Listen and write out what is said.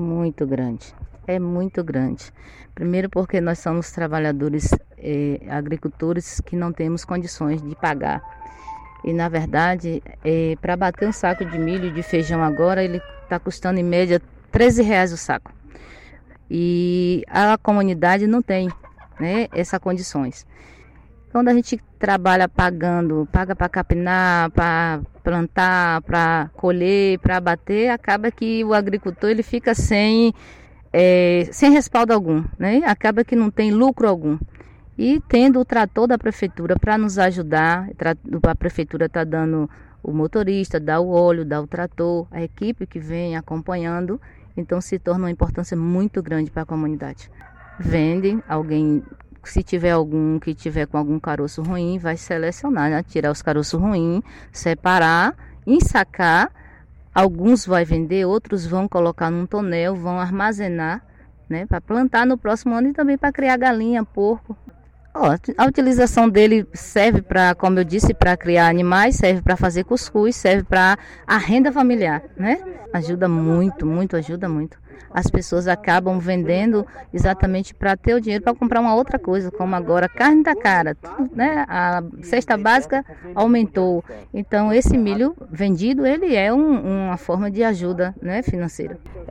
Muito grande. É muito grande. Primeiro porque nós somos trabalhadores eh, agricultores que não temos condições de pagar. E na verdade, eh, para bater um saco de milho de feijão agora, ele está custando em média 13 reais o saco. E a comunidade não tem né, essas condições. Quando a gente trabalha pagando, paga para capinar, para plantar, para colher, para abater, acaba que o agricultor ele fica sem, é, sem respaldo algum, né? Acaba que não tem lucro algum. E tendo o trator da prefeitura para nos ajudar, a prefeitura está dando o motorista, dá o óleo, dá o trator, a equipe que vem acompanhando, então se torna uma importância muito grande para a comunidade. Vendem, alguém se tiver algum que tiver com algum caroço ruim, vai selecionar, né? tirar os caroços ruins, separar, ensacar. Alguns vai vender, outros vão colocar num tonel, vão armazenar, né, para plantar no próximo ano e também para criar galinha, porco. A utilização dele serve para, como eu disse, para criar animais, serve para fazer cuscuz, serve para a renda familiar, né? Ajuda muito, muito, ajuda muito as pessoas acabam vendendo exatamente para ter o dinheiro para comprar uma outra coisa, como agora carne da cara, tudo, né? A cesta básica aumentou. Então esse milho vendido ele é um, uma forma de ajuda, né, financeira.